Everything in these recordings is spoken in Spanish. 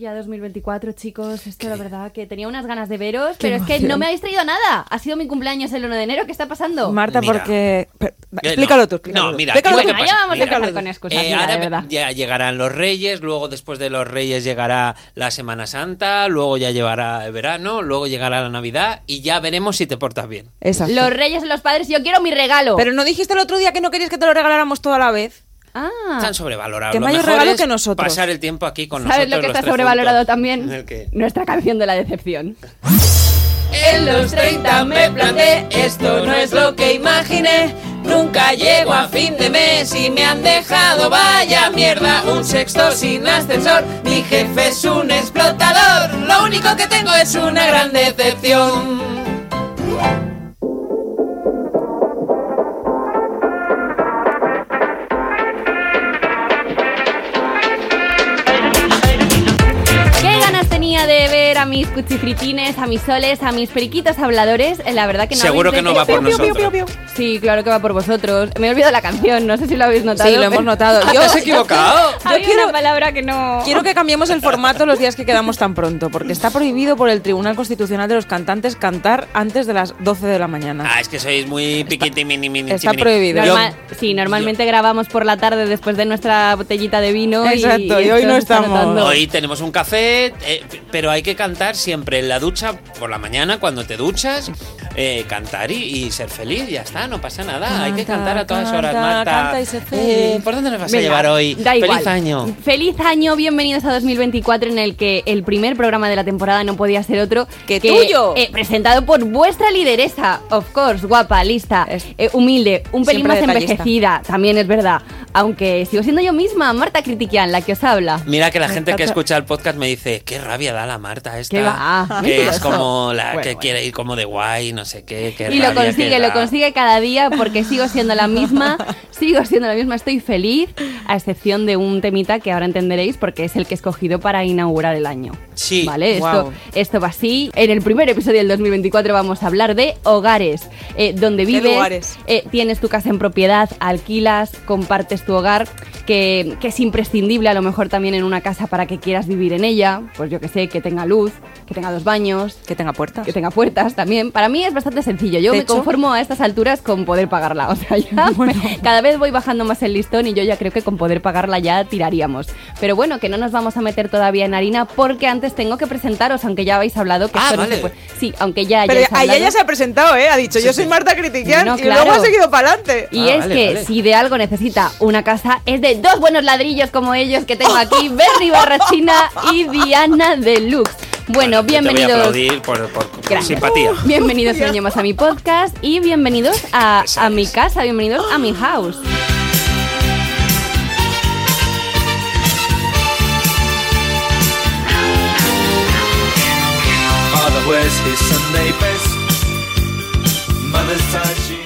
ya 2024, chicos. Esto la verdad que tenía unas ganas de veros, pero es que no me habéis traído nada. Ha sido mi cumpleaños el 1 de enero. ¿Qué está pasando? Marta, Mira. porque... pero, Eh, explícalo no. tú, explícalo No, mira, Explícalo ¿qué es tú. Bueno, ya vamos a empezar con excusas, Eh, mira, ahora de verdad. ya llegarán los Reyes, luego después de los Reyes llegará la Semana Santa, luego ya llevará el verano, luego llegará la Navidad y ya veremos si te portas bien. Exacto. Los reyes y los padres, yo quiero mi regalo. Pero no dijiste el otro día que no querías que te lo regaláramos todo a la vez. Ah, Están sobrevalorados. Que Lo mayor mejor regalo es que nosotros. Pasar el tiempo aquí con ¿sabes nosotros. lo que los está sobrevalorado juntos. también? Nuestra canción de la decepción. En los 30 me planté, esto no es lo que imaginé. Nunca llego a fin de mes y me han dejado vaya mierda. Un sexto sin ascensor, mi jefe es un explotador. Lo único que tengo es una gran decepción. A mis cuchifritines, a mis soles, a mis periquitos habladores? Eh, La verdad que no Seguro que no va por nosotros. Sí, claro que va por vosotros. Me he olvidado la canción, no sé si lo habéis notado. Sí, lo hemos notado. Yo ¿Te has equivocado? Yo Había quiero- una palabra que no... Quiero que cambiemos el formato los días que quedamos tan pronto, porque está prohibido por el Tribunal Constitucional de los Cantantes cantar antes de las 12 de la mañana. Ah, es que sois muy piquiti mini mini está chimini. prohibido. Yo- sí, normalmente grabamos por la tarde después de nuestra botellita de vino. y- Exacto, y hoy no estamos. notando. Hoy tenemos un café, eh, pero hay que cantar siempre en la ducha por la mañana cuando te duchas, eh, cantar y, y ser feliz, ya está, no pasa nada. hay que Canta, cantar a todas horas, canta, Marta. canta y feliz. Eh, ¿Por dónde nos vas a Venga, llevar hoy? Da Feliz igual. año. Feliz año, bienvenidos a 2024 en el que el primer programa de la temporada no podía ser otro ¡Que tuyo! eh, presentado por vuestra lideresa, of course, guapa, lista, Es- eh, humilde, un pelín Siempre más detallista. envejecida, también es verdad. Aunque sigo siendo yo misma, Marta Critiquian, la que os habla. Mira que la gente que escucha el podcast me dice, qué rabia da la Marta esta. ¿Qué va? Que es como la Bueno, que bueno. quiere ir como de guay, no sé qué. qué Y lo rabia consigue, que lo consigue cada día porque sigo siendo la misma, sigo siendo la misma, estoy feliz, a excepción de un temita que ahora entenderéis porque es el que he escogido para inaugurar el año. Sí. ¿Vale? Esto, Guau. esto va así. En el primer episodio del 2024 vamos a hablar de hogares, eh, donde vives, eh, tienes tu casa en propiedad, alquilas, compartes tu hogar, que, que es imprescindible a lo mejor también en una casa para que quieras vivir en ella, pues yo que sé, que tenga luz, que tenga dos baños, Que tenga puertas. que tenga puertas también. Para mí es bastante sencillo. Yo me Techo. conformo a estas alturas con poder pagarla. O sea, ya me- cada vez voy bajando más el listón y yo ya creo que con poder pagarla ya tiraríamos. Pero bueno, que no nos vamos a meter todavía en harina porque antes tengo que presentaros, aunque ya habéis hablado que Ah, esto no vale. se puede. Sí, aunque ya Pero hayáis a ella ya se ha presentado, ¿eh? Ha dicho, yo soy Marta Critiquian No, y claro. luego ha seguido para adelante. Y Ah, es vale, que vale. si de algo necesita una casa es de dos buenos ladrillos como ellos que tengo aquí, Berry Barrachina y Diana Deluxe. Bueno, Yo Te voy a bienvenidos. aplaudir por, por- por Gracias. simpatía. Bienvenidos un año más a mi podcast y bienvenidos a, a mi casa, bienvenidos a mi house.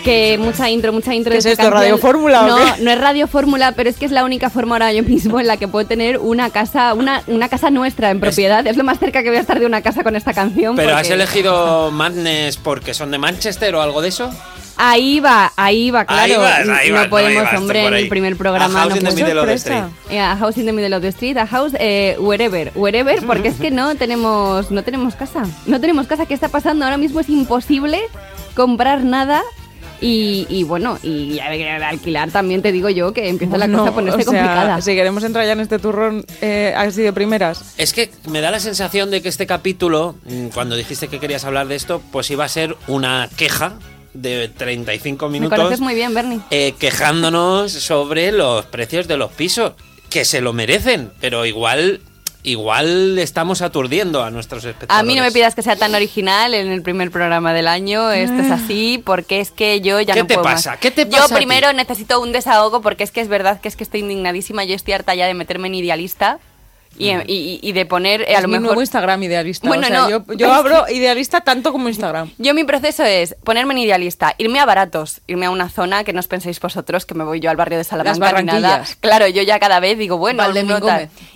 Que mucha intro, mucha intro ¿Qué de es esta esto, canción. Radio Fórmula o No, qué? no es Radio Fórmula, pero es que es la única forma ahora yo mismo en la que puedo tener una casa, una, una casa nuestra en propiedad. Es lo más cerca que voy a estar de una casa con esta canción. ¿Pero has elegido Madness porque son de Manchester o algo de eso? Ahí va, ahí va, claro. Ahí vas, ahí no vas, no podemos, tú hombre, en el primer A programa House no in the middle of the street. Eh, A house in the middle of the street, a house eh, wherever, wherever, porque es que no tenemos, no tenemos casa, no tenemos casa. ¿Qué está pasando ahora mismo? Es imposible comprar nada y, y bueno, y a ver, alquilar también te digo yo que empieza la cosa a ponerse o sea, complicada. Si queremos entrar ya en este turrón eh, así de primeras. Es que me da la sensación de que este capítulo, mm, cuando dijiste que querías hablar de esto, pues iba a ser una queja de 35 Me minutos conoces muy bien, Bernie. eh, quejándonos sobre los precios de los pisos, que se lo merecen, pero igual igual estamos aturdiendo a nuestros espectadores. A mí no me pidas que sea tan original en el primer programa del año. Esto es así porque es que yo ya ¿Qué no te puedo pasa? más. ¿Qué te pasa a Yo ti? primero necesito un desahogo porque es que es verdad que es que estoy indignadísima. Yo estoy harta ya de meterme en idealista y, y- y de poner eh, a es lo mi mejor nuevo Instagram idealista. Bueno, o sea, no, yo, yo abro idealista tanto como Instagram. Yo mi proceso es ponerme en idealista, irme a baratos, irme a una zona que no os penséis vosotros que me voy yo al barrio de Salamanca ni nada. Claro, yo ya cada vez digo, bueno,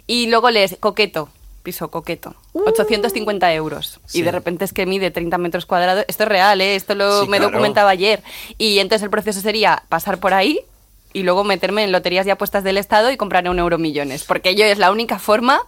y luego les coqueto, piso coqueto, 850 euros. Sí. Y de repente es que mide 30 metros cuadrados. Esto es real, ¿eh? Esto lo Sí, me claro. documentaba ayer. Y entonces el proceso sería pasar por ahí y luego meterme en loterías y apuestas del Estado y comprar un euro millones. Porque yo es la única forma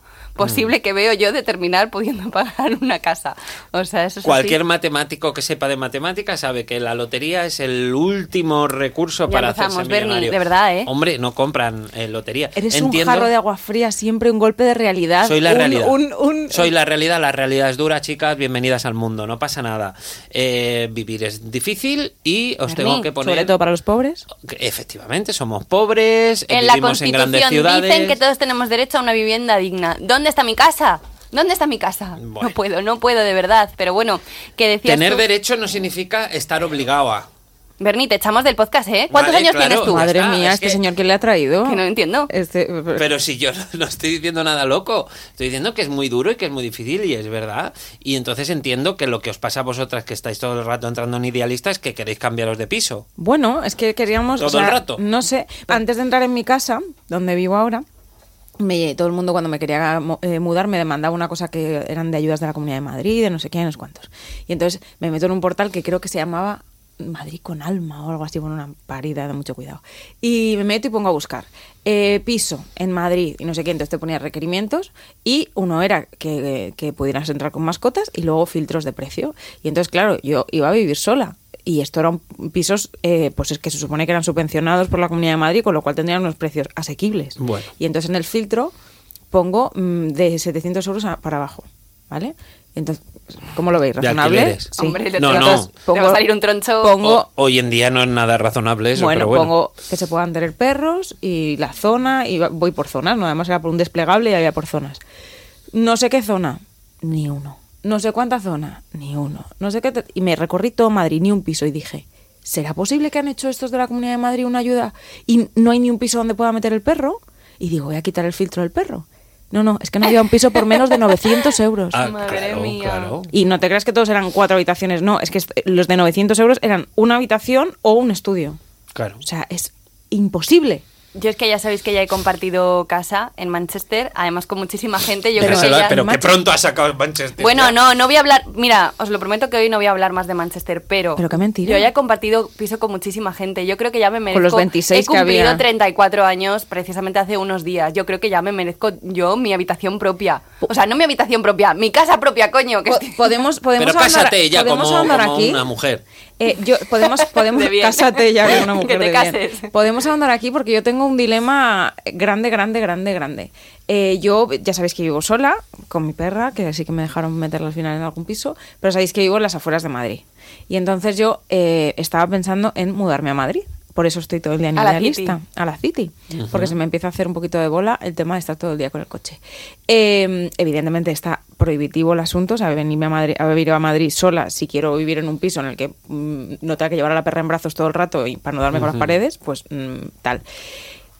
posible que veo yo de terminar pudiendo pagar una casa. O sea, eso es Cualquier así. matemático que sepa de matemáticas sabe que la lotería es el último recurso Ya para empezamos, hacerse Bernie, millonario. de verdad, ¿eh? Hombre, no compran eh, lotería. Eres Entiendo- un jarro de agua fría, siempre un golpe de realidad. Soy la un- realidad. un- un- Soy la realidad, la realidad es dura, chicas. Bienvenidas al mundo, no pasa nada. Eh, vivir es difícil y os tengo Bernie, que poner. Sobre todo para los pobres. Efectivamente, somos pobres, En la vivimos en grandes Constitución ciudades. dicen que todos tenemos derecho a una vivienda digna. ¿Dónde está mi casa? ¿Dónde está mi casa? Bueno. No puedo, no puedo de verdad. Pero bueno, que decías Tener tú- derecho no significa estar obligado a. Bernie, te echamos del podcast, ¿eh? ¿Cuántos Vale, años claro. tienes tú? Madre está, mía, es este que- señor que le ha traído. Que no entiendo. Este, Pero si yo no, no estoy diciendo nada loco, estoy diciendo que es muy duro y que es muy difícil y es verdad. Y entonces entiendo que lo que os pasa a vosotras que estáis todo el rato entrando en idealistas es que queréis cambiaros de piso. Bueno, es que queríamos. Todo o sea, el rato. No sé. Antes de entrar en mi casa, donde vivo ahora, me, todo el mundo cuando me quería eh, mudar me demandaba una cosa que eran de ayudas de la Comunidad de Madrid, de no sé qué, no sé cuántos. Y entonces me meto en un portal que creo que se llamaba Madrid con alma o algo así, bueno, una parida de mucho cuidado. Y me meto y pongo a buscar. eh, piso en Madrid y no sé qué, entonces te ponía requerimientos y uno era que, que pudieras entrar con mascotas y luego filtros de precio. Y entonces, claro, yo iba a vivir sola y esto eran pisos, eh, pues es que se supone que eran subvencionados por la Comunidad de Madrid, con lo cual tendrían unos precios asequibles. Bueno. Y entonces en el filtro pongo mm, de 700 euros a- para abajo, ¿vale? Entonces, ¿cómo lo veis? ¿Razonable? Sí. Hombre, No, no. te va a salir un troncho. Pongo, O- hoy en día no es nada razonable eso, bueno, pero bueno. pongo que se puedan tener perros y la zona, y voy por zonas, ¿no? Además era por un desplegable y había por zonas. No sé qué zona, ni uno. No sé cuánta zona, ni uno. No sé qué. te- Y me recorrí todo Madrid, ni un piso, y dije, ¿será posible que han hecho estos de la Comunidad de Madrid una ayuda y no hay ni un piso donde pueda meter el perro? Y digo, voy a quitar el filtro del perro. No, no, es que no había un piso por menos de 900 euros. Ah, Madre claro, mía. claro. Y no te creas que todos eran cuatro habitaciones, no, es que los de 900 euros eran una habitación o un estudio. Claro. O sea, es imposible. Yo es que ya sabéis que ya he compartido casa en Manchester, además con muchísima gente. Yo pero creo que ya... pero pronto ha sacado Manchester. Bueno, ya. no, no voy a hablar. Mira, os lo prometo que hoy no voy a hablar más de Manchester, pero. Pero qué mentira. Yo ya he compartido piso con muchísima gente. Yo creo que ya me merezco. los 26 He que cumplido había. 34 años precisamente hace unos días. Yo creo que ya me merezco yo mi habitación propia. O sea, no mi habitación propia, mi casa propia, coño. Que Po- estoy- podemos, podemos Pero cásate ya podemos como aquí. una mujer. Eh, yo, podemos, podemos cásate ya como una mujer Que te de bien. cases. Podemos ahondar aquí porque yo tengo un dilema grande, grande, grande, grande. Eh, yo, ya sabéis que vivo sola con mi perra, que sí que me dejaron meterla al final en algún piso, pero sabéis que vivo en las afueras de Madrid. Y entonces yo eh, estaba pensando en mudarme a Madrid. Por eso estoy todo el día en A la idealista. City. A la City. Porque se me empieza a hacer un poquito de bola el tema de estar todo el día con el coche. Eh, evidentemente está prohibitivo el asunto, o sea, venirme a, Madrid, a vivir a Madrid sola si quiero vivir en un piso en el que mm, no tenga que llevar a la perra en brazos todo el rato y para no darme con las paredes, pues mm, tal.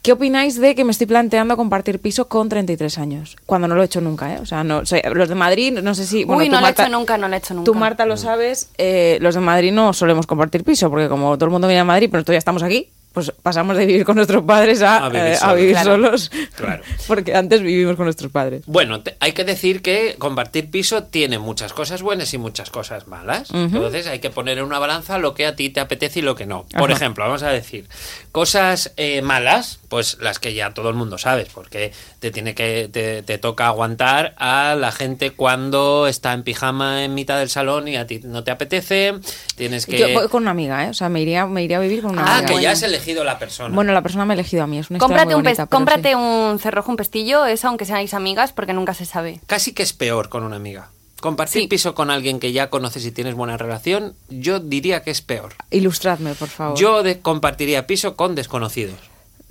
¿Qué opináis de que me estoy planteando compartir piso con 33 años? Cuando no lo he hecho nunca, ¿eh? O sea, no, o sea, los de Madrid, no sé si... bueno, Uy, no lo he Marta- hecho nunca, no lo he hecho nunca. Tú, Marta, lo sabes, eh, los de Madrid no solemos compartir piso, porque como todo el mundo viene a Madrid, pero nosotros ya estamos aquí, pues pasamos de vivir con nuestros padres a, A vivir eh, a vivir Claro. solos. Claro. Porque antes vivimos con nuestros padres. Bueno, te- hay que decir que compartir piso tiene muchas cosas buenas y muchas cosas malas. Entonces hay que poner en una balanza lo que a ti te apetece y lo que no. Por Ajá. ejemplo, vamos a decir, cosas eh, malas, pues las que ya todo el mundo sabes, porque te tiene que te, te toca aguantar a la gente cuando está en pijama en mitad del salón y a ti no te apetece, tienes que Yo voy con una amiga, ¿eh? O sea, me iría, me iría a vivir con una Ah, amiga. que bueno. ya has elegido la persona. Bueno, la persona me ha elegido a mí, es una historia Cómprate, muy un, bonita, cómprate sí. un cerrojo, un pestillo, eso aunque seáis amigas, porque nunca se sabe. Casi que es peor con una amiga. Compartir Sí. piso con alguien que ya conoces y tienes buena relación, yo diría que es peor. Ilustradme, por favor. Yo de- compartiría piso con desconocidos.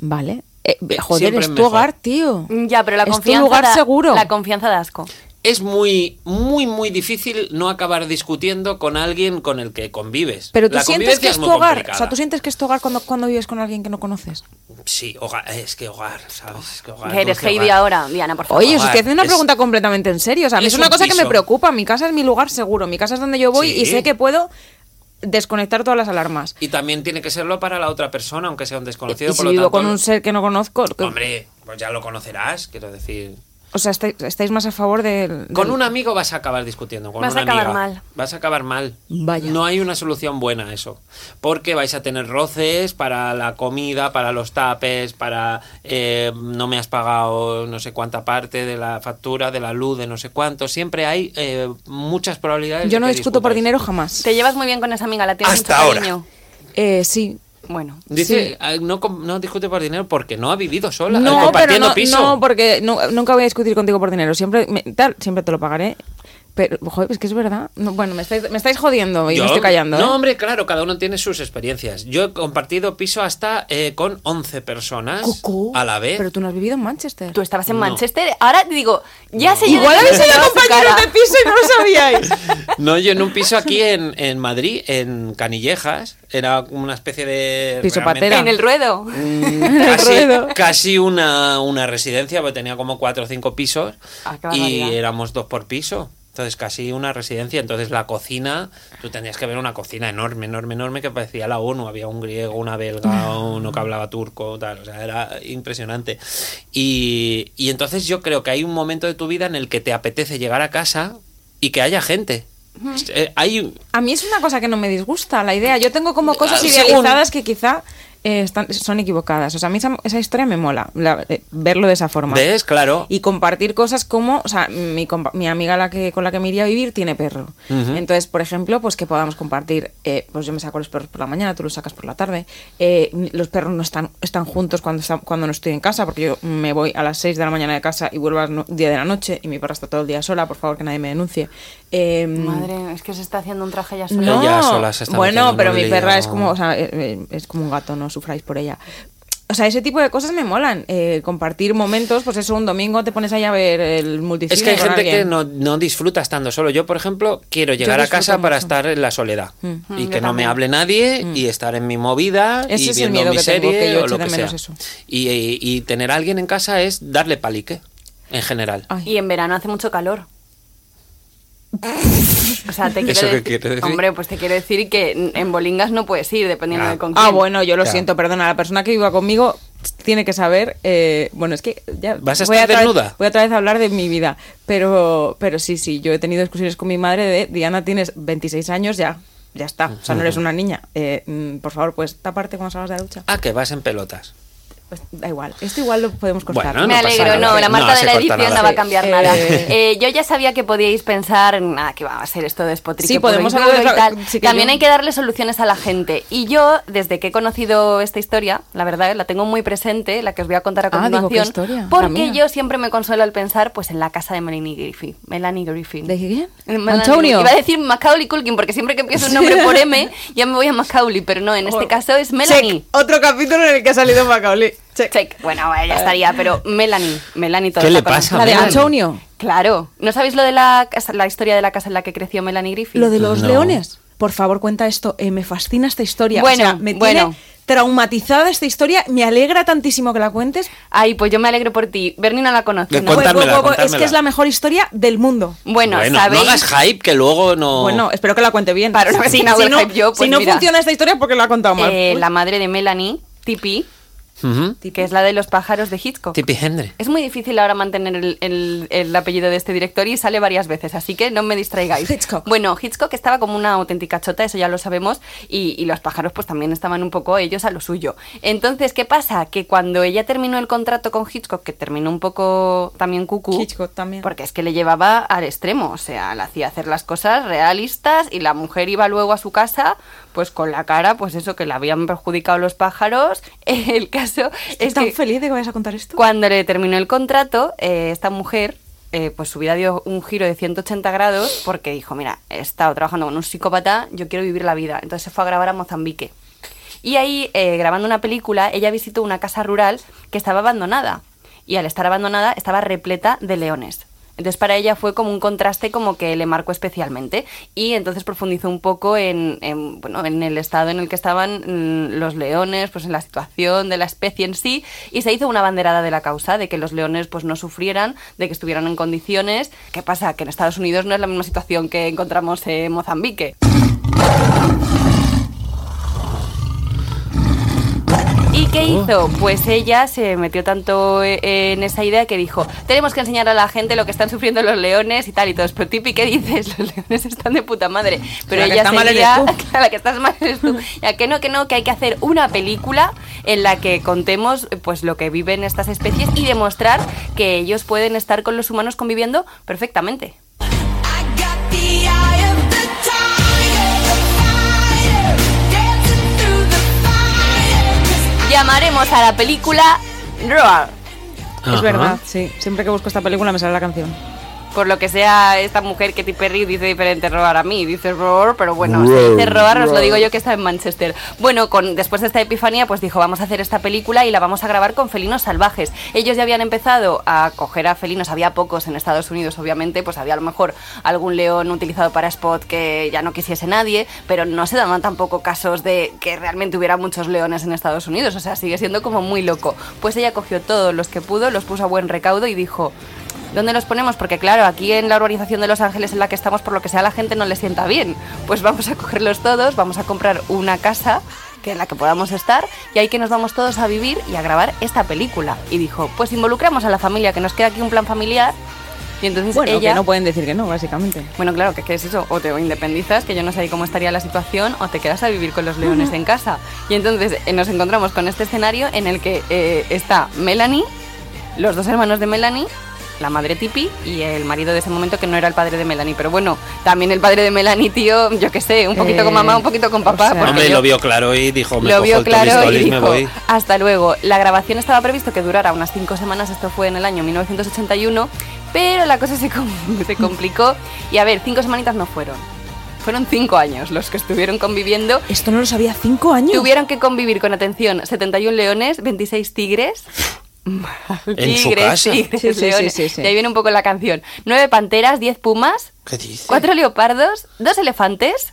Vale. Eh, joder, siempre es es tu mejor. hogar, tío. Ya, pero la Es tu confianza. lugar da- seguro. La confianza da asco. Es muy, muy, muy difícil no acabar discutiendo con alguien con el que convives. Pero tú La sientes que es tu hogar. complicada. O sea, tú sientes que es tu hogar cuando, cuando vives con alguien que no conoces. Sí, hogar, es que hogar, ¿sabes? Es que hogar, Que eres Heidi hogar. ahora, Diana, por favor. Oye, os estoy haciendo una es- pregunta completamente en serio. O sea, a mí es es una un cosa que me preocupa. Mi casa es mi lugar seguro. Mi casa es donde yo voy y sé que puedo desconectar todas las alarmas. Y también tiene que serlo para la otra persona, aunque sea un desconocido. y por si lo vivo tanto, con un ser que no conozco, Hombre, pues ya lo conocerás, quiero decir. O sea, estáis, estáis más a favor del... Con un amigo vas a acabar discutiendo. Con Vas una a acabar amiga. mal. Vas a acabar mal. Vaya. No hay una solución buena a eso. Porque vais a tener roces para la comida, para los tapes, para eh, no me has pagado no sé cuánta parte de la factura, de la luz, de no sé cuánto. Siempre hay eh, muchas probabilidades. Yo de no que discuto por dinero jamás. ¿Te llevas muy bien con esa amiga? ¿La tienes Hasta mucho ahora. cariño? Eh, sí. Bueno. Dice, Sí. ah, no, no discute por dinero porque no ha vivido sola, eh, No, pero compartiendo no, piso. no, porque nu- nunca voy a discutir contigo por dinero. Siempre, me- tal, siempre te lo pagaré. Pero, joder, es que es verdad. No, bueno, me estáis, me estáis jodiendo y Yo- me estoy callando. No, ¿eh? hombre, claro, cada uno tiene sus experiencias. Yo he compartido piso hasta eh, con 11 personas Cucú. a la vez. Pero tú no has vivido en Manchester. Tú estabas en No. Manchester. Ahora te digo, ya sé yo Igual habéis sido compañeros de piso y no lo sabíais. No, yo en un piso aquí en, en Madrid, en Canillejas, era una especie de... Piso patera. En el ruedo. mm, el casi, ruedo. casi una, una residencia, porque tenía como cuatro o cinco pisos Ah, y barbaridad. éramos dos por piso. Entonces casi una residencia. Entonces la cocina, tú tenías que ver una cocina enorme, enorme, enorme que parecía la ONU. Había un griego, una belga, uno que hablaba turco, tal. O sea, era impresionante. Y, y entonces yo creo que hay un momento de tu vida en el que te apetece llegar a casa y que haya gente. Eh, hay A mí es una cosa que no me disgusta la idea. Yo tengo como cosas Ah, idealizadas que quizá eh, están, son equivocadas. O sea, a mí esa, esa historia me mola, la- eh, verlo de esa forma. ¿Ves? Claro. Y compartir cosas como, o sea, mi, mi amiga la que, con la que me iría a vivir tiene perro. Entonces, por ejemplo, pues que podamos compartir, eh, pues yo me saco los perros por la mañana, tú los sacas por la tarde. Eh, los perros no están, están juntos cuando, están- cuando no estoy en casa, porque yo me voy a las 6 de la mañana de casa y vuelvo a las no- 10 de la noche y mi perra está todo el día sola, por favor que nadie me denuncie. Eh, Madre, es que se está haciendo un traje ya sola. no, Ella sola se está bueno, pero mi perra es como, o sea, eh, eh, es como un gato, no sufráis por ella. O sea, ese tipo de cosas me molan. Eh, compartir momentos, pues eso, un domingo te pones ahí a ver el multicine Es que hay con gente que no, no disfruta estando solo. Yo, por ejemplo, quiero llegar a casa para estar en la soledad y Mm, que yo no me hable nadie y estar en mi movida Ese y es el viendo miedo mi que tengo, serie que yo o echo lo que sea. eso. Y, y- y tener a alguien en casa es darle palique, en general. Ay. Y en verano hace mucho calor. O sea, te quiero ¿Eso qué decir- quiere decir? Hombre, pues te quiero decir que en- bolingas no puedes ir, dependiendo Ah. de con quién. Ah, bueno, yo lo Claro. siento, perdona. La persona que viva conmigo tiene que saber. eh, bueno, es que ya. ¿Vas a voy estar otra vez- desnuda? voy otra vez a hablar de mi vida. Pero, pero sí, sí, yo he tenido discusiones con mi madre de Diana, tienes 26 años, ya. Ya está. O sea, no eres una niña. Eh, mm, por favor, pues taparte cuando salgas de la ducha. Ah, que vas en pelotas. Pues da igual. Esto igual lo podemos cortar. Bueno, Me no pasa alegro, nada. no, la marca de la edición nada. no va a cambiar Sí. nada. Eh. Eh, yo ya sabía que podíais pensar, nada, que va a ser esto de despotrique. Sí, podemos hablar de y tal. sí También yo- hay que darle soluciones a la gente. Y yo, desde que he conocido esta historia, la verdad, la tengo muy presente, la que os voy a contar a Ah, digo, continuación. ¿qué historia? La Porque yo siempre me consuelo al pensar pues en la casa de Melanie Griffin. Melanie Griffin. ¿De quién? Melanie- Antonio. Iba a decir Macaulay Culkin, porque siempre que empiezo un nombre por M, ya me voy a Macaulay, pero no, en este caso es Melanie. Check. Otro capítulo en el que ha salido Macaulay. Check. Check. Bueno, ya estaría, pero Melanie, Melanie todos ¿Qué le pasa. La de. Antonio. Claro. ¿No sabéis lo de la, la historia de la casa en la que creció Melanie Griffith? Lo de los No. leones. Por favor, cuenta esto. Eh, me fascina esta historia. Bueno, o sea, me bueno. tiene traumatizada esta historia. Me alegra tantísimo que la cuentes. Ay, pues yo me alegro por ti. Bernie no la conoce, De ¿no? Pues, pues, pues, es que es la mejor historia del mundo. Bueno, bueno, ¿sabéis? no hagas hype que luego no... Bueno, espero que la cuente bien. Para una vez que no hype yo, pues si no mira. funciona esta historia, porque la ha contado mal. Eh, la madre de Melanie, Ujú. que es la de los pájaros de Hitchcock. Tippi Hendry. Es muy difícil ahora mantener el, el- el apellido de este director y sale varias veces, así que no me distraigáis. Hitchcock. Bueno, Hitchcock estaba como una auténtica chota, eso ya lo sabemos, y, y los pájaros pues también estaban un poco ellos a lo suyo. Entonces, ¿qué pasa? Que cuando ella terminó el contrato con Hitchcock, que terminó un poco también cucú, Hitchcock también. porque es que le llevaba al extremo, o sea, le hacía hacer las cosas realistas y la mujer iba luego a su casa pues con la cara, pues eso, que le habían perjudicado los pájaros. El caso es ¿Estás tan que feliz de que vayas a contar esto? cuando le terminó el contrato, eh, esta mujer, eh, pues su vida dio un giro de 180 grados porque dijo, mira, he estado trabajando con un psicópata, yo quiero vivir la vida. Entonces se fue a grabar a Mozambique. Y ahí, eh, grabando una película, ella visitó una casa rural que estaba abandonada. Y al estar abandonada, estaba repleta de leones. Entonces para ella fue como un contraste como que le marcó especialmente y entonces profundizó un poco en, en, bueno, en el estado en el que estaban mm, los leones, pues en la situación de la especie en sí y se hizo una banderada de la causa de que los leones pues no sufrieran, de que estuvieran en condiciones. ¿Qué pasa? Que en Estados Unidos no es la misma situación que encontramos en Mozambique. Qué hizo? Pues ella se metió tanto eh, en esa idea que dijo, tenemos que enseñar a la gente lo que están sufriendo los leones y tal y todo. Pero Tipi, ¿qué dices? Los leones están de puta madre. Pero La que ella está mal seguía- la que estás mal eres tú. Ya que no, que no, que hay que hacer una película en la que contemos pues lo que viven estas especies y demostrar que ellos pueden estar con los humanos conviviendo perfectamente. Llamaremos a la película Roar. Es verdad, sí. Siempre que busco esta película me sale la canción. Por lo que sea, esta mujer que Perry dice diferente roar a mí, dice roar, pero bueno, Roar, se dice roar, os lo digo yo que está en Manchester. Bueno, con, después de esta epifanía, pues dijo, vamos a hacer esta película y la vamos a grabar con felinos salvajes. Ellos ya habían empezado a coger a felinos, había pocos en Estados Unidos, obviamente, pues había a lo mejor algún león utilizado para spot que ya no quisiese nadie, pero no se daban tampoco casos de que realmente hubiera muchos leones en Estados Unidos, o sea, sigue siendo como muy loco. Pues ella cogió todos los que pudo, los puso a buen recaudo y dijo, ¿Dónde los ponemos? Porque claro, aquí en la urbanización de Los Ángeles en la que estamos, por lo que sea, la gente no le sienta bien. Pues vamos a cogerlos todos, vamos a comprar una casa que en la que podamos estar y ahí que nos vamos todos a vivir y a grabar esta película. Y dijo, pues involucramos a la familia, que nos queda aquí un plan familiar. Y entonces Bueno, ella... que no pueden decir que no, básicamente. Bueno, claro, que, que es eso, o te independizas, que yo no sé cómo estaría la situación, o te quedas a vivir con los leones en casa. Y entonces eh, nos encontramos con este escenario en el que eh, está Melanie, los dos hermanos de Melanie, la madre Tipi y el marido de ese momento que no era el padre de Melanie. Pero bueno, también el padre de Melanie, tío, yo qué sé, un poquito Eh, con mamá, un poquito con papá. o sea- Hombre, yo- lo vio claro y dijo, me lo cojo vio el claro y me dijo, voy. hasta luego. La grabación estaba previsto que durara unas cinco semanas, esto fue en el año 1981, pero la cosa se, se complicó y a ver, cinco semanitas no fueron. Fueron cinco años los que estuvieron conviviendo. Esto no lo sabía cinco años. Tuvieron que convivir con atención 71 leones, 26 tigres. ¿En su casa? tigres, Sí, sí, sí, leones. sí, sí. Y ahí viene un poco la canción. Nueve panteras, 10 pumas, ¿Qué dice? cuatro leopardos, dos elefantes.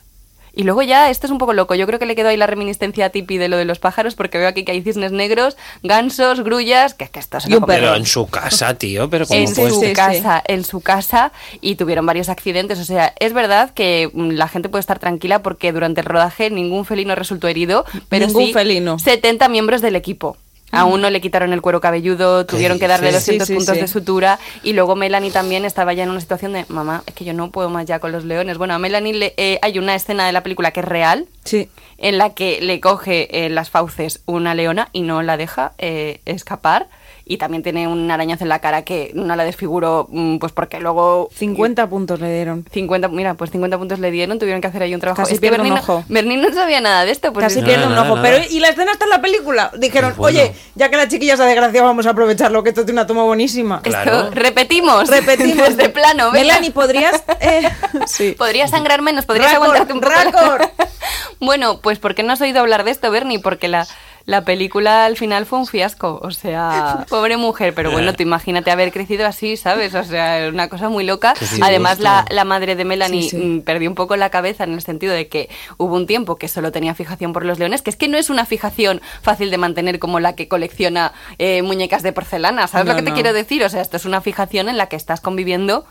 Y luego ya, esto es un poco loco. Yo creo que le quedó ahí la reminiscencia a Tipi de lo de los pájaros, porque veo aquí que hay cisnes negros, gansos, grullas, que es que esto se lo. Pero en su casa, tío, pero ¿cómo En puede su casa, en su casa, y tuvieron varios accidentes. O sea, es verdad que mm, la gente puede estar tranquila porque durante el rodaje ningún felino resultó herido, pero Ningún sí felino. 70 miembros del equipo. A uno le quitaron el cuero cabelludo, tuvieron que darle? 200 Sí, sí, puntos sí. de sutura y luego Melanie también estaba ya en una situación de, mamá, es que yo no puedo más ya con los leones. Bueno, a Melanie le- eh, hay una escena de la película que es real, en la que le coge en las fauces una leona y no la deja eh, escapar. Y también tiene un arañazo en la cara que no la desfiguró, mm, pues porque luego... 50 puntos le dieron. 50, mira, pues 50 puntos le dieron, tuvieron que hacer ahí un trabajo. Casi es que pierde un ojo. No, Bernie no sabía nada de esto. Pues Casi pierde un ojo. nada. Pero, ¿y la escena está en la película? Dijeron, Pues bueno. oye, ya que la chiquilla se ha desgraciado, vamos a aprovecharlo, que esto tiene una toma buenísima. esto- Claro. repetimos. Repetimos. de plano. Melanie, ¿podrías...? Eh, sí. Podrías sangrar menos, podrías Récord, aguantarte un poco. la- récord. bueno, pues ¿por qué no has oído hablar de esto, Bernie? Porque la, la película al final fue un fiasco. O sea, pobre mujer, pero bueno, tú imagínate haber crecido así, ¿sabes? O sea, una cosa muy loca. Además, la, la madre de Melanie Sí, sí. mm, perdió un poco la cabeza en el sentido de que hubo un tiempo que solo tenía fijación por los leones, que es que no es una fijación fácil de mantener como la que colecciona eh, muñecas de porcelana. ¿Sabes No, lo que te no. quiero decir? O sea, esto es una fijación en la que estás conviviendo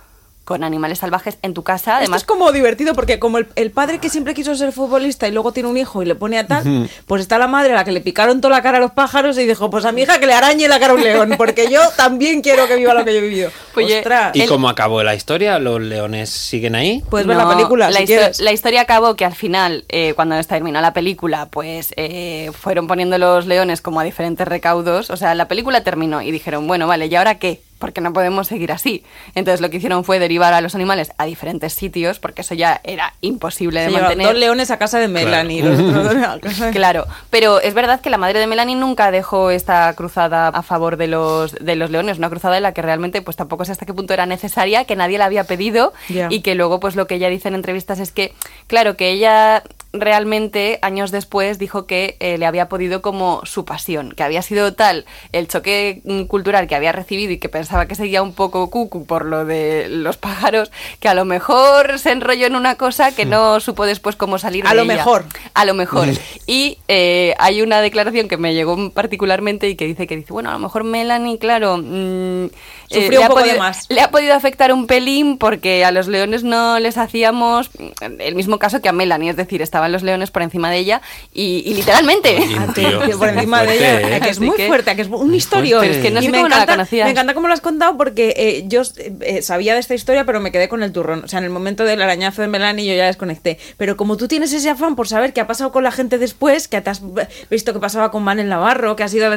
con animales salvajes en tu casa. Esto Además, es como divertido porque como el, el padre que siempre quiso ser futbolista y luego tiene un hijo y le pone a tal, pues está la madre a la que le picaron toda la cara a los pájaros y dijo, pues a mi hija que le arañe la cara a un león, porque yo también quiero que viva lo que yo he vivido. Oye, Ostras. ¿Y El- cómo acabó la historia? ¿Los leones siguen ahí? Puedes ver la No, película la, si histo- quieres. la historia acabó que al final, eh, cuando terminó la película, pues eh, fueron poniendo los leones como a diferentes recaudos. O sea, la película terminó y dijeron, bueno, vale, ¿y ahora qué? Porque no podemos seguir así. Entonces lo que hicieron fue derivar a los animales a diferentes sitios, porque eso ya era imposible Se de mantener. dos leones a casa de Melanie. los otros dos a casa de- Claro, pero es verdad que la madre de Melanie nunca dejó esta cruzada a favor de los, de los leones, una cruzada en la que realmente pues tampoco sé hasta qué punto era necesaria, que nadie la había pedido y que luego pues lo que ella dice en entrevistas es que, claro, que ella realmente años después dijo que eh, le había podido como su pasión, que había sido tal el choque cultural que había recibido y que pensaba que seguía un poco cucu por lo de los pájaros, que a lo mejor se enrolló en una cosa que no supo después cómo salir A de lo ella. mejor. A lo mejor. Y eh, hay una declaración que me llegó particularmente y que dice que dice, bueno, a lo mejor Melanie, claro, mm, eh, Sufrió le un ha poco de podido- más. Le ha podido afectar un pelín porque a los leones no les hacíamos el mismo caso que a Melanie, es decir, estaban los leones por encima de ella y, y literalmente. Tío, por encima de ella, ¿eh? que es muy que- fuerte, que es un historión. Es que no sé Y me cómo la encanta, conocías. me encanta cómo lo has contado porque eh, yo eh, sabía de esta historia, pero me quedé con el turrón. O sea, en el momento del arañazo de Melanie yo ya desconecté. Pero como tú tienes ese afán por saber qué ha pasado con la gente después, que te has visto que pasaba con Manel Navarro, que ha sido...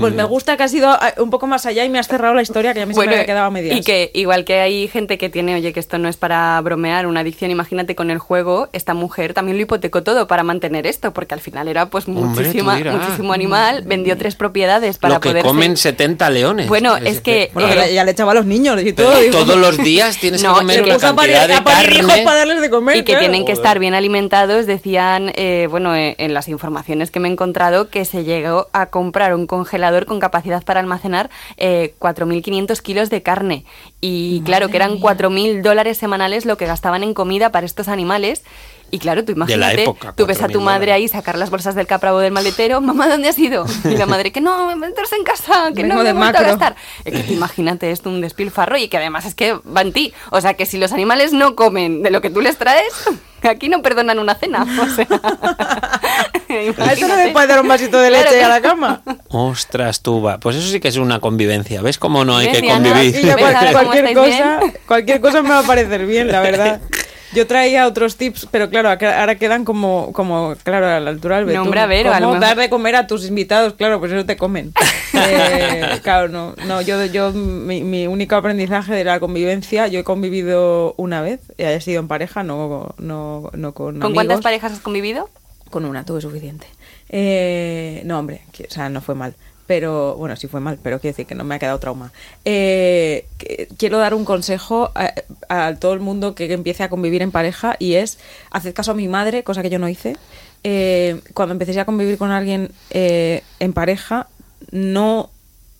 Pues me gusta que has ido un poco más allá y me has cerrado la historia que a mí bueno, me había. Y que igual que hay gente que tiene, oye, que esto no es para bromear, una adicción, imagínate con el juego, esta mujer también lo hipotecó todo para mantener esto, porque al final era pues muchísima, muchísimo animal, mm. vendió tres propiedades para lo que poder comen ser... 70 leones. Bueno, es que... Eh, ya le echaba a los niños y todo. Todos los días tienes que comer una cantidad de Y que tienen que estar bien alimentados, decían, eh, bueno, eh, en las informaciones que me he encontrado, que se llegó a comprar un congelador con capacidad para almacenar eh, 4.500 kilos de carne. Y claro, que eran 4.000 dólares semanales lo que gastaban en comida para estos animales. Y claro, tú imagínate, de la época, tú ves a tu madre ahí sacar las bolsas del capravo del maletero, mamá, ¿dónde has ido? Y la madre, que no, me entras en casa, que no me he vuelto a gastar. Que imagínate esto, un despilfarro, y que además es que van ti. O sea, que si los animales no comen de lo que tú les traes, aquí no perdonan una cena. O sea. A eso no le puedes dar un vasito de Claro leche que- a la cama. Ostras, tú va. Pues eso sí que es una convivencia. ¿Ves cómo no hay ¿Ves, que convivir? Y ya ¿Ves cual- ahora cómo cualquier cosa, cualquier cosa me va a parecer bien, la verdad. Yo traía otros tips, pero claro, ahora quedan como, como claro, a la altura del betún. hombre, a ver, a lo Cómo mejor- dar de comer a tus invitados, claro, pues eso te comen. Eh, claro, no, no yo, yo mi, mi único aprendizaje de la convivencia, yo he convivido una vez, y haya sido en pareja, no, no, no con ¿Con amigos. cuántas parejas has convivido? Con una, tuve suficiente. Eh, no, hombre, o sea, no fue mal. Pero, bueno, sí fue mal, pero quiero decir que no me ha quedado trauma. Eh, quiero dar un consejo a, todo el mundo que, que empiece a convivir en pareja y es, haced caso a mi madre, cosa que yo no hice. Eh, cuando empecéis a convivir con alguien eh, en pareja, no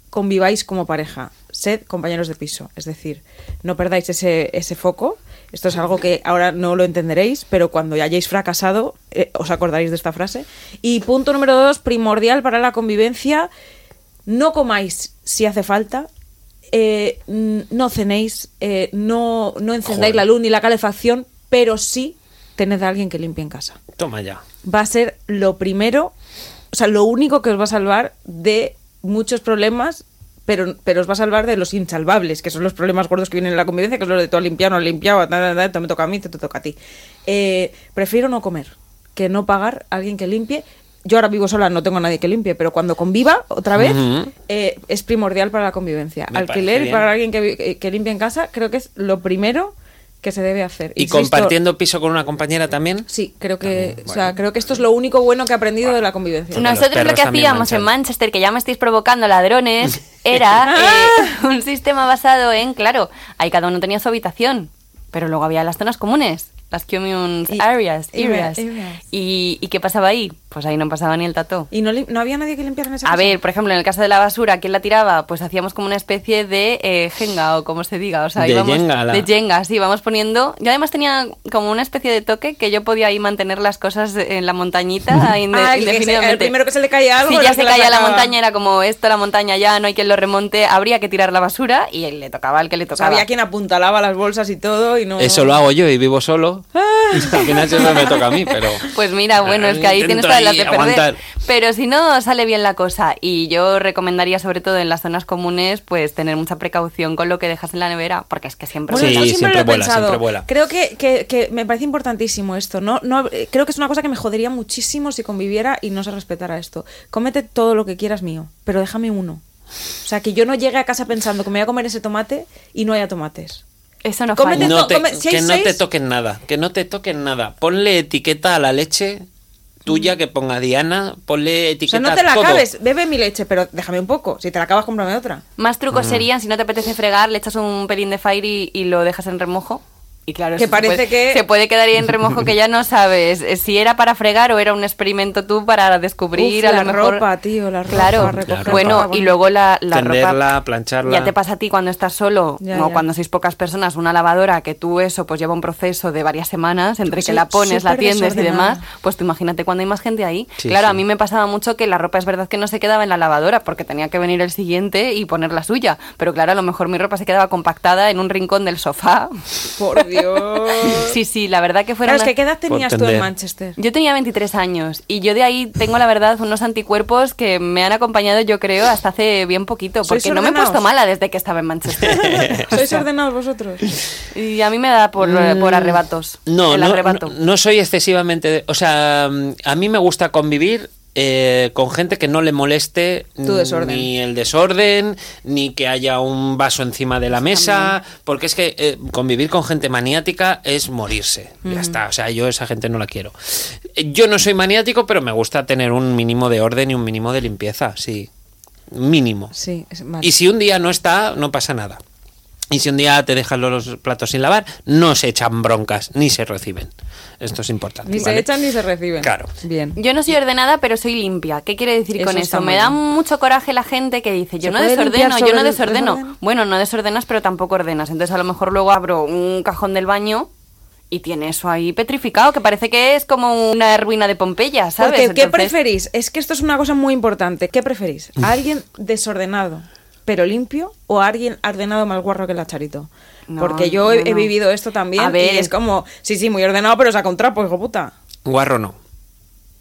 conviváis como pareja, sed compañeros de piso. Es decir, no perdáis ese, ese foco. Esto es algo que ahora no lo entenderéis, pero cuando ya hayáis fracasado, eh, os acordaréis de esta frase. Y punto número dos, primordial para la convivencia, no comáis si hace falta. eh, no cenéis, eh, no, no encendáis Joder. la luz ni la calefacción, pero sí tened a alguien que limpie en casa Toma ya. va a ser lo primero, o sea, lo único que os va a salvar de muchos problemas, pero, pero os va a salvar de los insalvables, que son los problemas gordos que vienen en la convivencia, que es lo de tú has limpiado, no limpiado, esto me toca a mí, esto te toca a ti. Eh, prefiero no comer que no pagar a alguien que limpie. Yo ahora vivo sola, no tengo a nadie que limpie, pero cuando conviva otra vez eh, es primordial para la convivencia. Me Alquiler y pagar a alguien que, que, que limpie en casa creo que es lo primero que se debe hacer. ¿Y Insisto, compartiendo piso con una compañera también? Sí, creo que, También, o sea, bueno. creo que esto es lo único bueno que he aprendido de la convivencia. Nosotros lo que hacíamos en. Manchester, que ya me estáis provocando ladrones, era eh, un sistema basado en, claro, ahí cada uno tenía su habitación, pero luego había las zonas comunes, las commune Y- areas, area- areas. areas. ¿Y, ¿Y qué pasaba ahí? Pues ahí no pasaba ni el tato. Y no, no había nadie que limpiara en esa A casa? ver, por ejemplo, en el caso de la basura, ¿quién la tiraba? Pues hacíamos como una especie de eh, jenga o como se diga. O sea, De íbamos, jenga, la- De jenga, sí, íbamos poniendo... Yo además tenía como una especie de toque que yo podía ahí mantener las cosas en la montañita inde- Ah, que se- indefinidamente. el primero que se le caía algo Si era ya se la caía la montaña, era como esto, la montaña ya, no hay quien lo remonte, habría que tirar la basura y le tocaba al que le O sea, tocaba. había quien apuntalaba las bolsas y todo y no... Eso lo hago yo y vivo solo. Al final siempre me toca a mí, pero... Pues mira, bueno, es que ahí tienes Intento todas las ahí de perder. aguantar. Pero si no, sale bien la cosa. Y yo recomendaría, sobre todo en las zonas comunes, pues tener mucha precaución con lo que dejas en la nevera, porque es que siempre... Bueno, Sí, yo siempre, siempre lo he vuela, pensado. siempre vuela. Creo que, que- que me parece importantísimo esto. No, no, eh, creo que es una cosa que me jodería muchísimo si conviviera y no se respetara esto. Cómete todo lo que quieras mío, pero déjame uno. O sea, que yo no llegue a casa pensando que me voy a comer ese tomate y no haya tomates. Eso no falla. No te- come- si que no te toquen nada, que no te toquen nada. Ponle etiqueta a la leche tuya que ponga Diana, ponle O sea, etiqueta no te la todo. acabes, bebe mi leche, pero déjame un poco. Si te la acabas, cómprame otra. Más trucos Mm. serían, si no te apetece fregar, le echas un pelín de fire y, y lo dejas en remojo. Y claro, Que eso se parece puede- que- Se puede quedar ahí en remojo que ya no sabes eh, si era para fregar o era un experimento tú para descubrir Uf, a la lo mejor... ropa, tío, la ropa, Claro, recoger bueno, ropa, y luego la, la Tenderla, ropa... plancharla. Ya te pasa a ti cuando estás solo Ya, o ya. cuando sois pocas personas, una lavadora que tú eso pues lleva un proceso de varias semanas entre que la pones, la tiendes y demás, pues tú imagínate cuando hay más gente ahí. Sí, claro, sí. a mí me pasaba mucho que la ropa es verdad que no se quedaba en la lavadora porque tenía que venir el siguiente y poner la suya, pero claro, a lo mejor mi ropa se quedaba compactada en un rincón del sofá. Por Dios. Sí, sí, la verdad que fueron... Claro, es que ¿qué edad tenías tú en. Manchester? Yo tenía 23 años y yo de ahí tengo la verdad unos anticuerpos que me han acompañado yo creo hasta hace bien poquito ¿Sois porque no me he puesto mala desde que estaba en Manchester. ¿Sois ordenados vosotros? y a mí me da por, eh, por arrebatos. Mm, No, el no, arrebato. no, no soy excesivamente... de- o sea, mm, a mí me gusta convivir eh, con gente que no le moleste ni el desorden, ni que haya un vaso encima de la mesa, porque es que eh, convivir con gente maniática es morirse. Ya está, o sea, yo esa gente no la quiero. Yo no soy maniático, pero me gusta tener un mínimo de orden y un mínimo de limpieza, sí. Mínimo. Sí, es. Y si un día no está, no pasa nada. Y si un día te dejan los platos sin lavar, no se echan broncas ni se reciben. Esto es importante. Ni se echan ni se reciben. Claro. Bien. Yo no soy ordenada, pero soy limpia. ¿Qué quiere decir Eso con eso? Me da mucho coraje la gente que dice, yo ¿Se no desordeno, yo no desordeno. desorden? Bueno, no desordenas, pero tampoco ordenas. Entonces a lo mejor luego abro un cajón del baño y tiene eso ahí petrificado, que parece que es como una ruina de Pompeya, ¿sabes? Porque, ¿qué Entonces- preferís? Es que esto es una cosa muy importante. ¿Qué preferís? ¿A alguien desordenado pero limpio o alguien ordenado más guarro que la charito? No, Porque yo he, no, he no. vivido esto también A ver. y es como, sí, sí, muy ordenado, pero saca un trapo, hijo puta. Guarro no.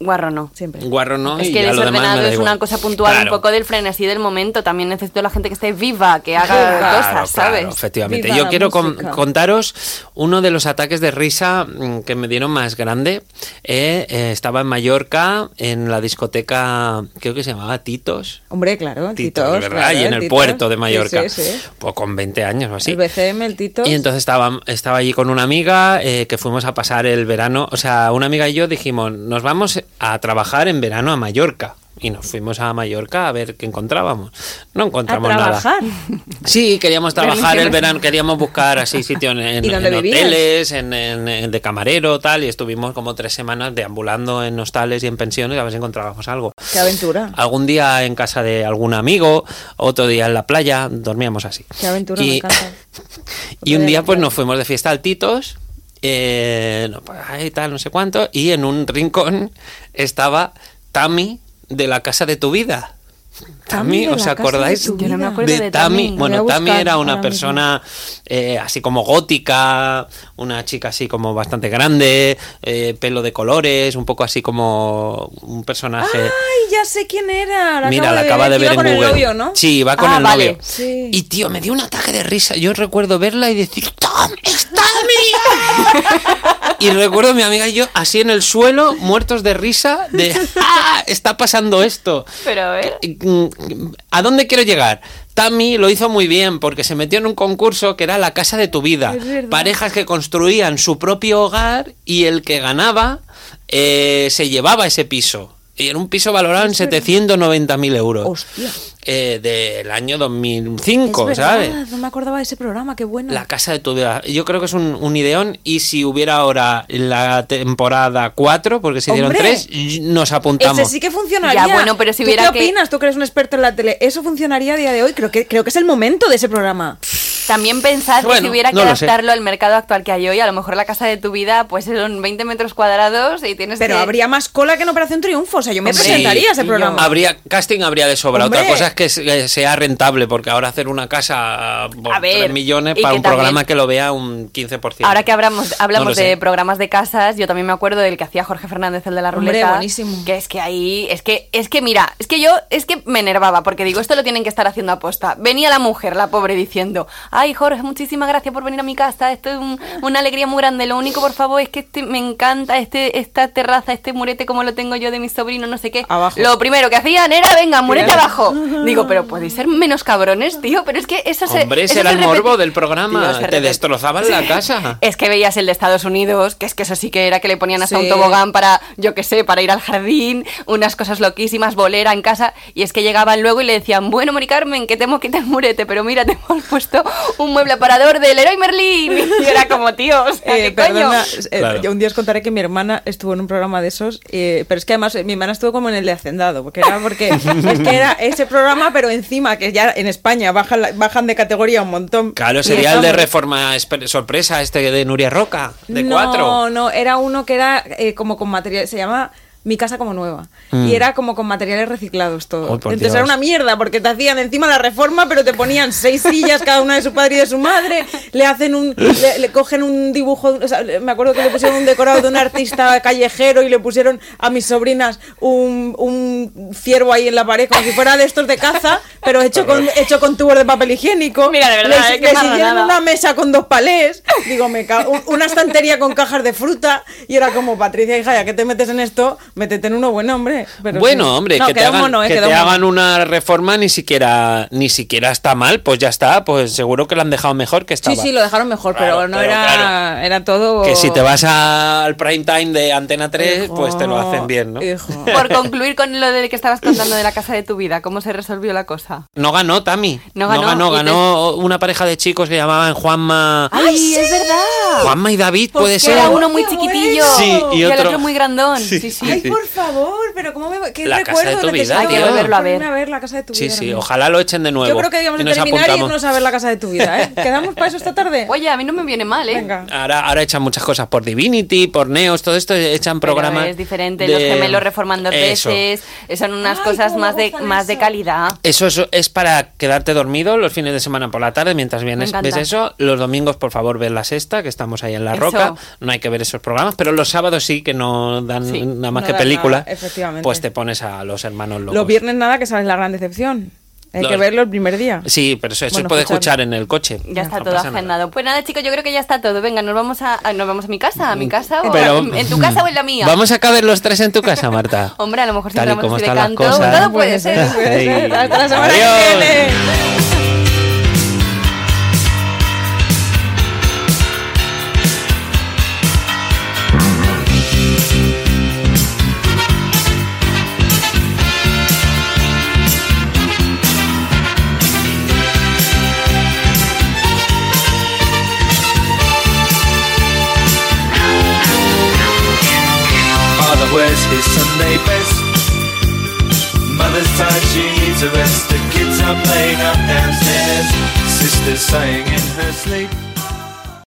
Guarro no. Siempre. Guarro no. Es y que desordenado es una cosa puntual Claro. un poco del frenesí del momento. También necesito la gente que esté viva, que haga Claro, cosas, claro, ¿sabes? efectivamente. Viva Yo quiero con- contaros uno de los ataques de risa mm, que me dieron más grande. Eh, eh, estaba en Mallorca, en la discoteca, creo que se llamaba Titos. Hombre, claro, Titos, Titos, ¿verdad? claro, y en el Titos. puerto de Sí, Mallorca. sí, sí. Pues con 20 años o así. El BCM, el Titos. Y entonces estaba, estaba allí con una amiga eh, que fuimos a pasar el verano. O sea, una amiga y yo dijimos, nos vamos a trabajar en verano a Mallorca. Y nos fuimos a Mallorca a ver qué encontrábamos. No a encontramos trabajar. nada. Sí, queríamos trabajar el verano, queríamos buscar así sitios en, hoteles, en, en- de camarero, tal. Y estuvimos como tres semanas deambulando en hostales y en pensiones a ver si encontrábamos algo. Qué aventura. Algún día en casa de algún amigo, otro día en la playa, dormíamos así. Qué aventura, me Y- encanta. y un día pues nos fuimos de fiesta al Titos, eh, no, pues, ahí tal, no sé cuánto, y en un rincón estaba Tami de la casa de tu vida. Tami Tami, de ¿os acordáis? de no me acuerdo de Tami. Tami. Bueno, Tami era una persona eh, así como gótica, una chica así como bastante grande, eh, pelo de colores, un poco así como un personaje. Ay, ya sé quién era. La Mira, acabo la de acaba ver, de ver en con Google. el novio, ¿no? Sí, va con Ah, el vale. novio. Sí. Y tío, me dio un ataque de risa. Yo recuerdo verla y decir, ¡Tom, está mía! Y recuerdo a mi amiga y yo así en el suelo, muertos de risa, de ¡Ah! Está pasando esto. Pero a ver. ¿A dónde quiero llegar? Tami lo hizo muy bien porque se metió en un concurso que era la casa de tu vida. Parejas que construían su propio hogar y el que ganaba eh, se llevaba ese piso. Y era un piso valorado en 790.000 euros. Hostia. Eh, del año 2005, es verdad, ¿sabes? no me acordaba de ese programa, qué bueno. La casa de tu vida. Yo creo que es un, un ideón. Y si hubiera ahora la temporada 4, porque se dieron ¡Hombre! 3, nos apuntamos. Ese sí que funcionaría. Ya, bueno, pero si ¿Tú hubiera ¿Qué que- opinas? Tú que eres un experto en la tele. ¿Eso funcionaría a día de hoy? Creo que, creo que es el momento de ese programa. También pensad que si hubiera que no adaptarlo al mercado actual que hay hoy, a lo mejor la casa de tu vida pues son 20 metros cuadrados y tienes Pero que... habría más cola que en Operación Triunfo. O sea, yo me Hombre, presentaría a ese programa. Habría, casting habría de sobra. Hombre. Otra cosa es que se- que sea rentable, porque ahora hacer una casa por A ver, 3 millones para un también- programa que lo vea un 15%. Ahora que hablamos, hablamos No lo sé. de programas de casas, yo también me acuerdo del que hacía Jorge Fernández, el de la Hombre, ruleta. buenísimo. Que es que ahí, es que, es que mira, es que yo, es que me enervaba, porque digo, esto lo tienen que estar haciendo aposta. Venía la mujer, la pobre, diciendo, ay Jorge, muchísimas gracias por venir a mi casa, esto es un- una alegría muy grande, lo único por favor es que este, me encanta este, esta terraza, este murete como lo tengo yo de mi sobrino, no sé qué. Abajo. Lo primero que hacían era, venga, murete abajo. Digo, pero podéis ser menos cabrones, tío, pero es que eso se... Hombre, ese era el morbo del programa. Tío, Te destrozaban la casa. es que veías el de Estados Unidos, que es que eso sí que era que le ponían hasta Sí. un tobogán para, yo qué sé, para ir al jardín, unas cosas loquísimas, bolera en casa, y es que llegaban luego y le decían, bueno, Mari Carmen, que te hemos quitado el murete, pero mira, te hemos puesto un mueble aparador del Leroy Merlin. Y era como, tío, o sea, Eh, ¿qué coño? perdona, eh, Claro. yo un día os contaré que mi hermana estuvo en un programa de esos, eh, pero es que además eh, mi hermana estuvo como en el de Hacendado, porque era porque es que era ese programa, pero encima que ya en España bajan, la- bajan de categoría un montón. Claro, sería el de Reforma Sorpresa, este de Nuria Roca, de no, 4. No, era uno que era eh, como con material, se llama mi casa como nueva. Mm. Y era como con materiales reciclados todo. Entonces Dios. era una mierda porque te hacían encima la reforma, pero te ponían seis sillas cada una de su padre y de su madre, le hacen un le, le cogen un dibujo, o sea, me acuerdo que le pusieron un decorado de un artista callejero y le pusieron a mis sobrinas un, un ciervo ahí en la pared como si fuera de estos de caza, pero hecho con hecho con tubos de papel higiénico. Mira, de verdad, Les- eh, les hicieron una mesa con dos palés, digo, me una estantería con cajas de fruta y era como Patricia, hija, ya que te metes en esto, métete en uno bueno, hombre. Pero Bueno, sí. hombre, No, que te, quedó hagan, mono, eh, que quedó te mono. hagan una reforma ni siquiera ni siquiera está mal, pues ya está, pues seguro que lo han dejado mejor que estaba. Sí, sí, lo dejaron mejor, Claro, pero no pero era, claro. era todo. Que si te vas al prime time de Antena 3, Hijo, pues te lo hacen bien, ¿no? hijo. Por concluir con lo de que estabas contando de la casa de tu vida, ¿cómo se resolvió la cosa? No ganó Tami. No No ganó, ganó, y ganó, una pareja de chicos que llamaban Juanma. ¡Ay, es verdad! Juanma y David, puede Que ser. era uno muy ¡Qué chiquitillo Sí, y el otro- otro muy grandón. Sí, sí. Ay, por favor, pero ¿cómo me qué La casa de recuerdo tu vida, que volverlo a ver. a ver la casa de tu Sí, vida. sí, mismo. ojalá lo echen de nuevo. Yo creo que y nos terminar y irnos a ver la casa de tu vida, ¿eh? ¿Quedamos para eso esta tarde? Oye, a mí no me viene mal, ¿eh? Venga. Ahora, ahora echan muchas cosas por Divinity, por Neos, todo esto echan Pero programas. es diferente, de- los gemelos reforman dos Eso. veces, son unas Ay, cosas más de, más de eso. calidad. Eso es, es para quedarte dormido los fines de semana por la tarde mientras vienes, ves eso. Los domingos, por favor, ver la sexta, que estamos ahí en la Eso. roca. No hay que ver esos programas, pero los sábados sí que no dan Sí. nada más No película. nada, efectivamente. Pues te pones a los hermanos locos. Los viernes nada, que sale la gran decepción. Hay Los- que verlo el primer día. Sí, pero eso, eso Bueno, se puede escuchar en el coche. Ya está No todo agendado. Pues nada, chicos, yo creo que ya está todo. Venga, nos vamos a, a- nos vamos a mi casa, a mi casa o Pero- en, en tu casa o en la mía. Vamos a caber los tres en tu casa, Marta. Hombre, a lo mejor si Tal y como así de están las canto, cosas. todo puede ser. puede ser. Hasta la semana Adiós. que viene. Needs rest. The kids are playing up downstairs. Sister's sighing in her sleep.